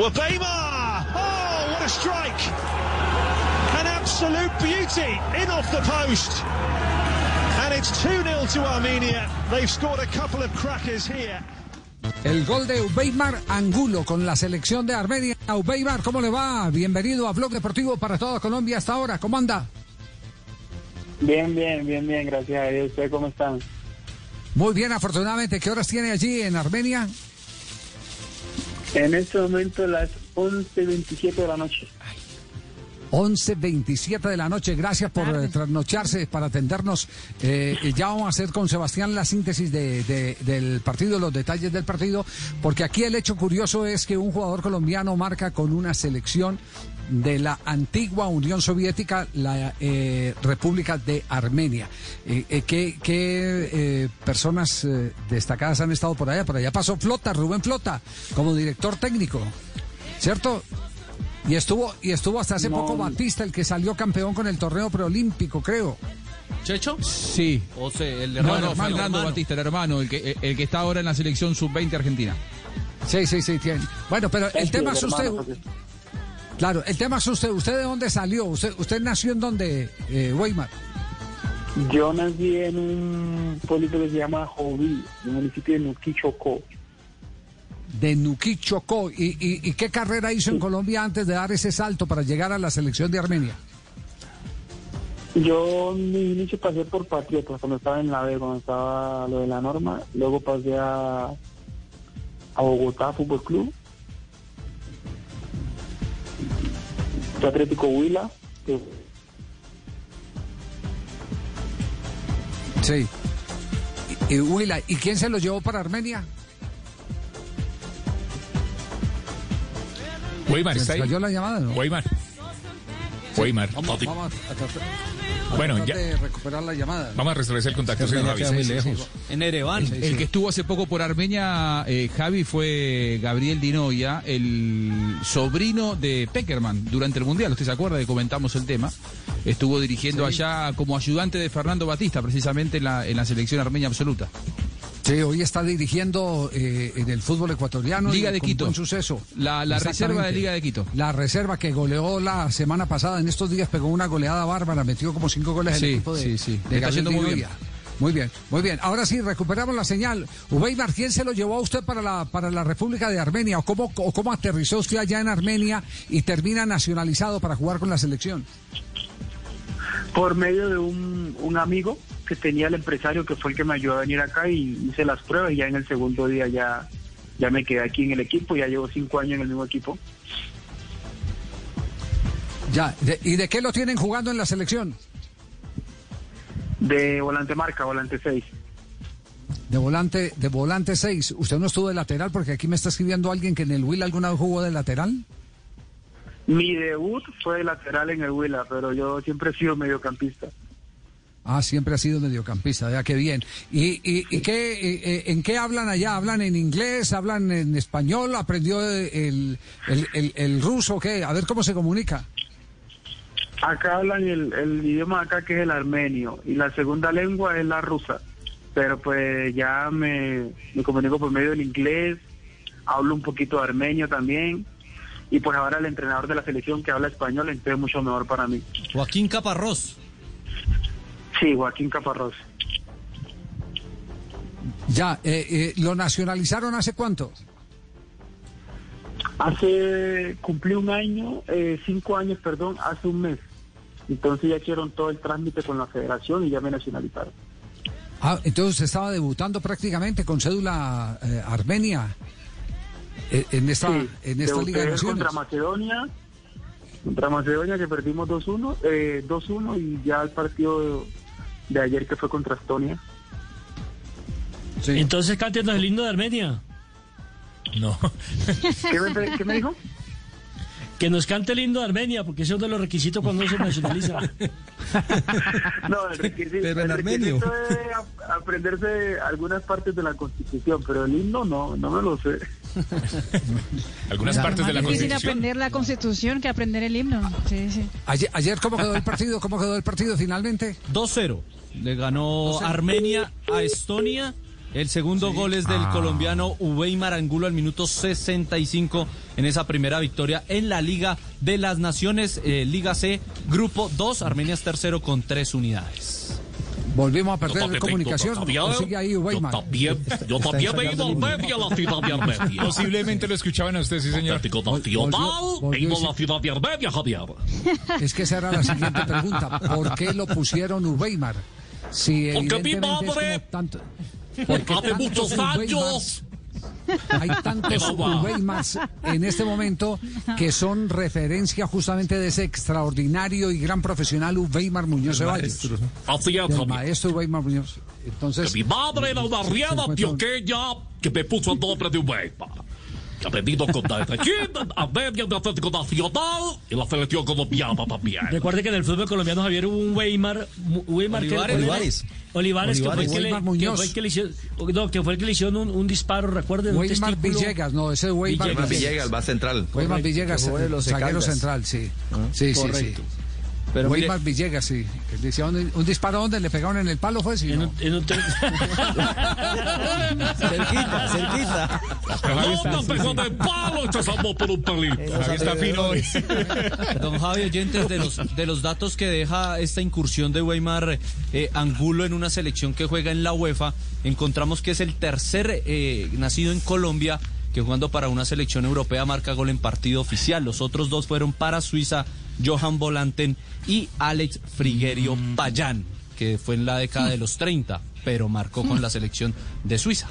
Wabema! Oh, what a strike! An absolute beauty in off the post. And it's 2-0 to Armenia. They've scored a couple of crackers here. El gol de Ubeimar Angulo con la selección de Armenia. Ubeimar, ¿cómo le va? Bienvenido a Blog Deportivo para toda Colombia hasta ahora. ¿Cómo anda? Bien, bien, bien, bien, gracias a Dios. ¿Ustedes cómo están? Muy bien, afortunadamente. ¿Qué horas tiene allí en Armenia? En este momento las 11.27 de la noche. 11.27 de la noche. Gracias por eh, trasnocharse para atendernos. Eh, ya vamos a hacer con Sebastián la síntesis de, de- del partido, los detalles del partido, porque aquí el hecho curioso es que un jugador colombiano marca con una selección de la antigua Unión Soviética, la eh, República de Armenia. Eh, eh, ¿Qué, qué, eh, personas eh, destacadas han estado por allá? Por allá pasó Flota, Rubén Flota, como director técnico, ¿cierto? Y estuvo, y estuvo hasta hace No. poco Batista, el que salió campeón con el torneo preolímpico, creo. ¿Checho? Sí. O sea, el No, hermano, no, Fernando hermano. Batista, el hermano, el que, el que está ahora en la selección sub-20 argentina. Sí, sí, sí, tiene. Bueno, pero el Sí, tema es hermano, usted. Claro, el tema es usted. ¿Usted de dónde salió? ¿Usted, usted nació en dónde, eh, Weimar? Yo nací en un pueblito que se llama Joví, en el municipio de Nuquichocó. De Nuquí, Chocó. ¿Y, y, y qué carrera hizo en Colombia antes de dar ese salto para llegar a la selección de Armenia? Yo mi inicio pasé por Patriotas cuando estaba en la B, cuando estaba lo de la norma. Luego pasé a, a Bogotá Fútbol Club. Atlético Huila. Sí. Y, y Huila, ¿y quién se lo llevó para Armenia? Weimar, ¿Se ¿está ahí? cayó la llamada, no? Weimar. Weimar. Vamos, vamos a tratar, a Bueno, ya- de recuperar la llamada. Vamos a restablecer el contacto, señor Javi. Sí, sí, sí. En Ereván. El que estuvo hace poco por Armenia, eh, Javi, fue Gabriel Dinoya, el sobrino de Peckerman durante el Mundial. ¿Usted se acuerda que comentamos el tema? Estuvo dirigiendo allá como ayudante de Fernando Batista, precisamente en la, en la selección armenia absoluta. Sí, hoy está dirigiendo eh, en el fútbol ecuatoriano. Liga y de Quito. buen suceso. La, la reserva de. Liga de Quito. La reserva que goleó la semana pasada, en estos días pegó una goleada bárbara, metió como cinco goles en Sí, el equipo de, sí, sí. de Le está muy Dinoya. Muy bien, muy bien. Ahora sí, recuperamos la señal. Ubeimar, ¿quién se lo llevó a usted para la, para la República de Armenia? ¿O cómo, o cómo aterrizó usted allá en Armenia y termina nacionalizado para jugar con la selección? por medio de un, un amigo que tenía el empresario que fue el que me ayudó a venir acá y hice las pruebas y ya en el segundo día ya, ya me quedé aquí en el equipo, ya llevo cinco años en el mismo equipo. Ya, ¿y de qué lo tienen jugando en la selección? De volante marca, volante 6. De volante, de volante 6. ¿Usted no estuvo de lateral? Porque aquí me está escribiendo alguien que en el Will alguna vez jugó de lateral. Mi debut fue de lateral en el Huila, pero yo siempre he sido mediocampista. Ah, siempre ha sido mediocampista, ya qué bien. ¿Y, y, y qué, eh, eh, en qué hablan allá? ¿Hablan en inglés? ¿Hablan en español? ¿Aprendió el, el, el, el ruso? ¿Qué? A ver cómo se comunica. Acá hablan el, el idioma acá que es el armenio y la segunda lengua es la rusa. Pero pues ya me, me comunico por medio del inglés, hablo un poquito de armenio también. Y pues ahora el entrenador de la selección que habla español, entonces mucho mejor para mí. Joaquín Caparrós. Sí, Joaquín Caparrós. Ya, eh, eh, ¿lo nacionalizaron hace cuánto? Hace, cumplí un año, eh, cinco años, perdón, hace un mes. Entonces ya hicieron todo el trámite con la federación y ya me nacionalizaron. Ah, entonces estaba debutando prácticamente con cédula eh, armenia eh, en esta, Sí, en esta Liga de Naciones. contra Macedonia, contra Macedonia que perdimos 2-1, eh, 2-1 y ya el partido de, ayer que fue contra Estonia. Sí. Entonces cántenos el himno de Armenia. No. ¿Qué me, qué me dijo? Que nos cante el himno de Armenia, porque ese es uno de los requisitos cuando uno se nacionaliza. No, el requisito, Pero en el requisito es ap- aprenderse algunas partes de la Constitución, pero el himno no, no me lo sé. Algunas partes de la Más difícil Constitución. aprender la Constitución que aprender el himno. Sí, sí. Ayer, ayer, ¿cómo quedó el partido? ¿Cómo quedó el partido finalmente? 2-0. Le ganó Armenia a Estonia El segundo gol es del colombiano Uweimar Angulo al minuto 65 en esa primera victoria en la Liga de las Naciones, eh, Liga C, Grupo 2. Armenia es tercero con tres unidades. Volvimos a perder comunicación. ¿O sigue ahí yo también me he ido al medio a la ciudad de Armenia. Posiblemente lo escuchaban a usted, sí, señor. Nacional, a la ciudad de Armenia, Javier. Es que esa era la siguiente pregunta. ¿Por qué lo pusieron Uweimar? Si Porque mi madre- como tanto... porque Hace muchos años. Hay tantos. Weimars en este momento que son referencia justamente de ese extraordinario y gran profesional Weimar Muñoz Ceballos. Así es, Javier. maestro Weimar Muñoz. Entonces, Mi madre era una riada encuentra- pioqueña que me puso el nombre de Weimar. Que ha venido con Medellín, Armenia de Atlético Nacional y la selección colombiana también. Recuerde que en el fútbol colombiano, Javier, hubo un Weimar. Weimar que- Olivares. Olivares. Olivares, que fue el que, le, Weimar que Muñoz. fue el que le hicieron, no, que fue el que le hicieron un, un disparo, recuerden, Weimar. Villegas, no, ese es Weimar Villegas. Villegas. Villegas, va central. Weimar Villegas, zaguero central, sí. Sí, sí, Correcto. sí. Pero mire, Weimar Villegas, sí. Un, un disparo donde le pegaron en el palo, fue sí. En ¿no? un- en un Cerquita, cerquita. Pegó de palo salvó por un pelito. Javi está fino hoy. Don Javi Oyentes, de los, de los datos que deja esta incursión de Weimar eh, Angulo en una selección que juega en la UEFA, encontramos que es el tercer eh, nacido en Colombia que jugando para una selección europea marca gol en partido oficial. Los otros dos fueron para Suiza, Johan Volanten y Alex Frigerio Payán, que fue en la década de los 30, pero marcó con la selección de Suiza.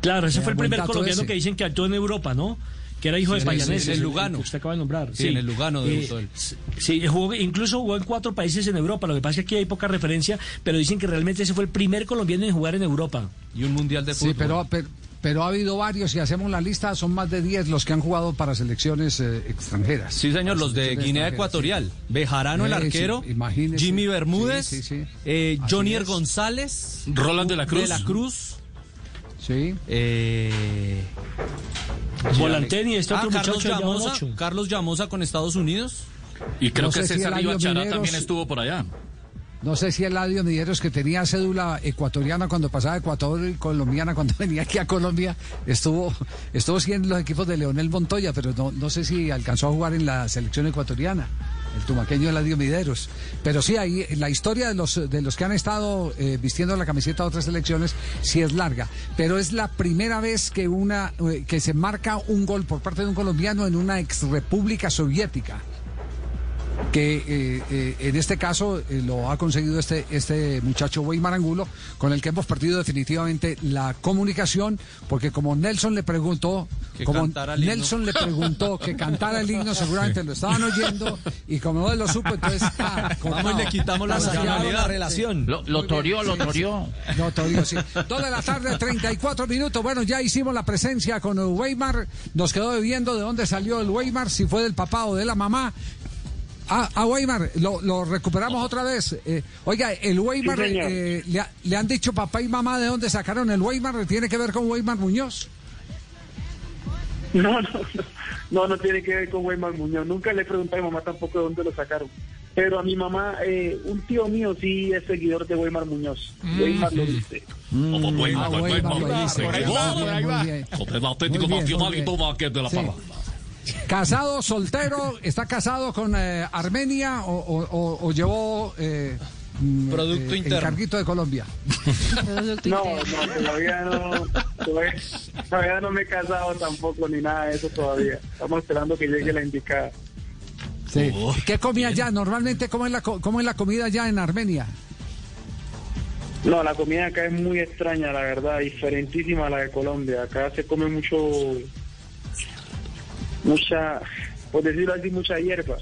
claro, ese fue el primer colombiano ese. que dicen que actuó en Europa, ¿no? Que era hijo de Sí, Payanés. sí, en el Lugano. que usted acaba de nombrar. Sí, en el Lugano debutó él. Sí, jugó- incluso jugó en cuatro países en Europa. Lo que pasa es que aquí hay poca referencia, pero dicen que realmente ese fue el primer colombiano en jugar en Europa. Y un mundial de fútbol. Sí, pero, pero, pero ha habido varios, si hacemos la lista, son más de 10 los que han jugado para selecciones eh, extranjeras. Sí, señor, los de Guinea Ecuatorial. Bejarano, el Eh, sí, arquero. imagínese. Jimmy Bermúdez. Sí, sí, sí. eh, Jonier es. González. Roland de la Cruz. De la Cruz. Sí. eh, Volanten y este ah, otro Carlos muchacho Llamosa. Carlos Llamosa con Estados Unidos. Y creo No que si César Mineros- también estuvo por allá. No sé si Eladio Mideros, que tenía cédula ecuatoriana cuando pasaba a Ecuador y colombiana cuando venía aquí a Colombia, estuvo, estuvo sí en los equipos de Leonel Montoya, pero no, no sé si alcanzó a jugar en la selección ecuatoriana, el tumaqueño Eladio Mideros. Pero sí, ahí la historia de los, de los que han estado eh, vistiendo la camiseta de otras selecciones sí es larga, pero es la primera vez que, una, eh, que se marca un gol por parte de un colombiano en una ex república soviética que eh, eh, en este caso eh, lo ha conseguido este, este muchacho Weimar Angulo, con el que hemos perdido definitivamente la comunicación, porque como Nelson le preguntó, Que como cantara el himno. Nelson le preguntó que cantara el himno, seguramente lo estaban oyendo, y como no él lo supo, entonces ah, Vamos y le quitamos la la relación. Lo, lo torió, lo torió. No, Torio, sí. Dos de la tarde, 34 minutos. Bueno, ya hicimos la presencia con el Weimar. Nos quedó debiendo de dónde salió el Weimar, si fue del papá o de la mamá. Ah, ah Weimar, lo, lo recuperamos otra vez. Eh, oiga, el Weimar, Sí, eh, le, ha- le han dicho papá y mamá de dónde sacaron el Weimar. ¿Tiene que ver con Weimar Muñoz? No, no, no, no, no tiene que ver con Weimar Muñoz. Nunca le pregunté a mi mamá tampoco de dónde lo sacaron. Pero a mi mamá, eh, un tío mío sí es seguidor de Weimar Muñoz. Weimar lo dice. Como Weimar, Ah, pues, Weimar Weimar, lo dice. por ahí Muy va, bien, por ahí muy va. bien. Casado, soltero, está casado con eh, Armenia o, o- o- o llevó eh, mm, Producto eh, interno. encarguito de Colombia. Producto No, interno. no, todavía no, todavía, todavía no me he casado tampoco ni nada de eso todavía. Estamos esperando que llegue la indicada. Sí. Oh, ¿Qué comía allá? Normalmente, ¿cómo es, la, ¿cómo es la comida allá en Armenia? No, la comida acá es muy extraña, la verdad, diferentísima a la de Colombia. Acá se come mucho, mucha, por decirlo así, mucha hierba.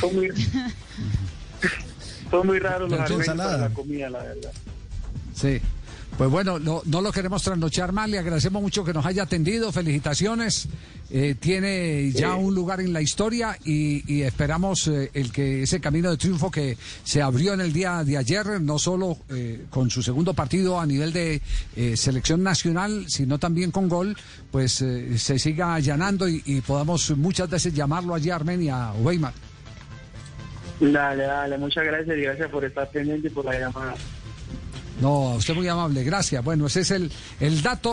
son muy, son muy raros los Mucha ensalada. para la comida, la verdad. Sí. Pues bueno, no, no lo queremos trasnochar más, le agradecemos mucho que nos haya atendido, felicitaciones, Eh, tiene ya un lugar en la historia y, y esperamos eh, el que ese camino de triunfo que se abrió en el día de ayer, no solo eh, con su segundo partido a nivel de eh, selección nacional, sino también con gol, pues eh, se siga allanando y, y podamos muchas veces llamarlo allí a Armenia, Weimar. Dale, dale, muchas gracias y gracias por estar pendiente y por la llamada. No, usted muy amable, gracias. Bueno, ese es el, el dato.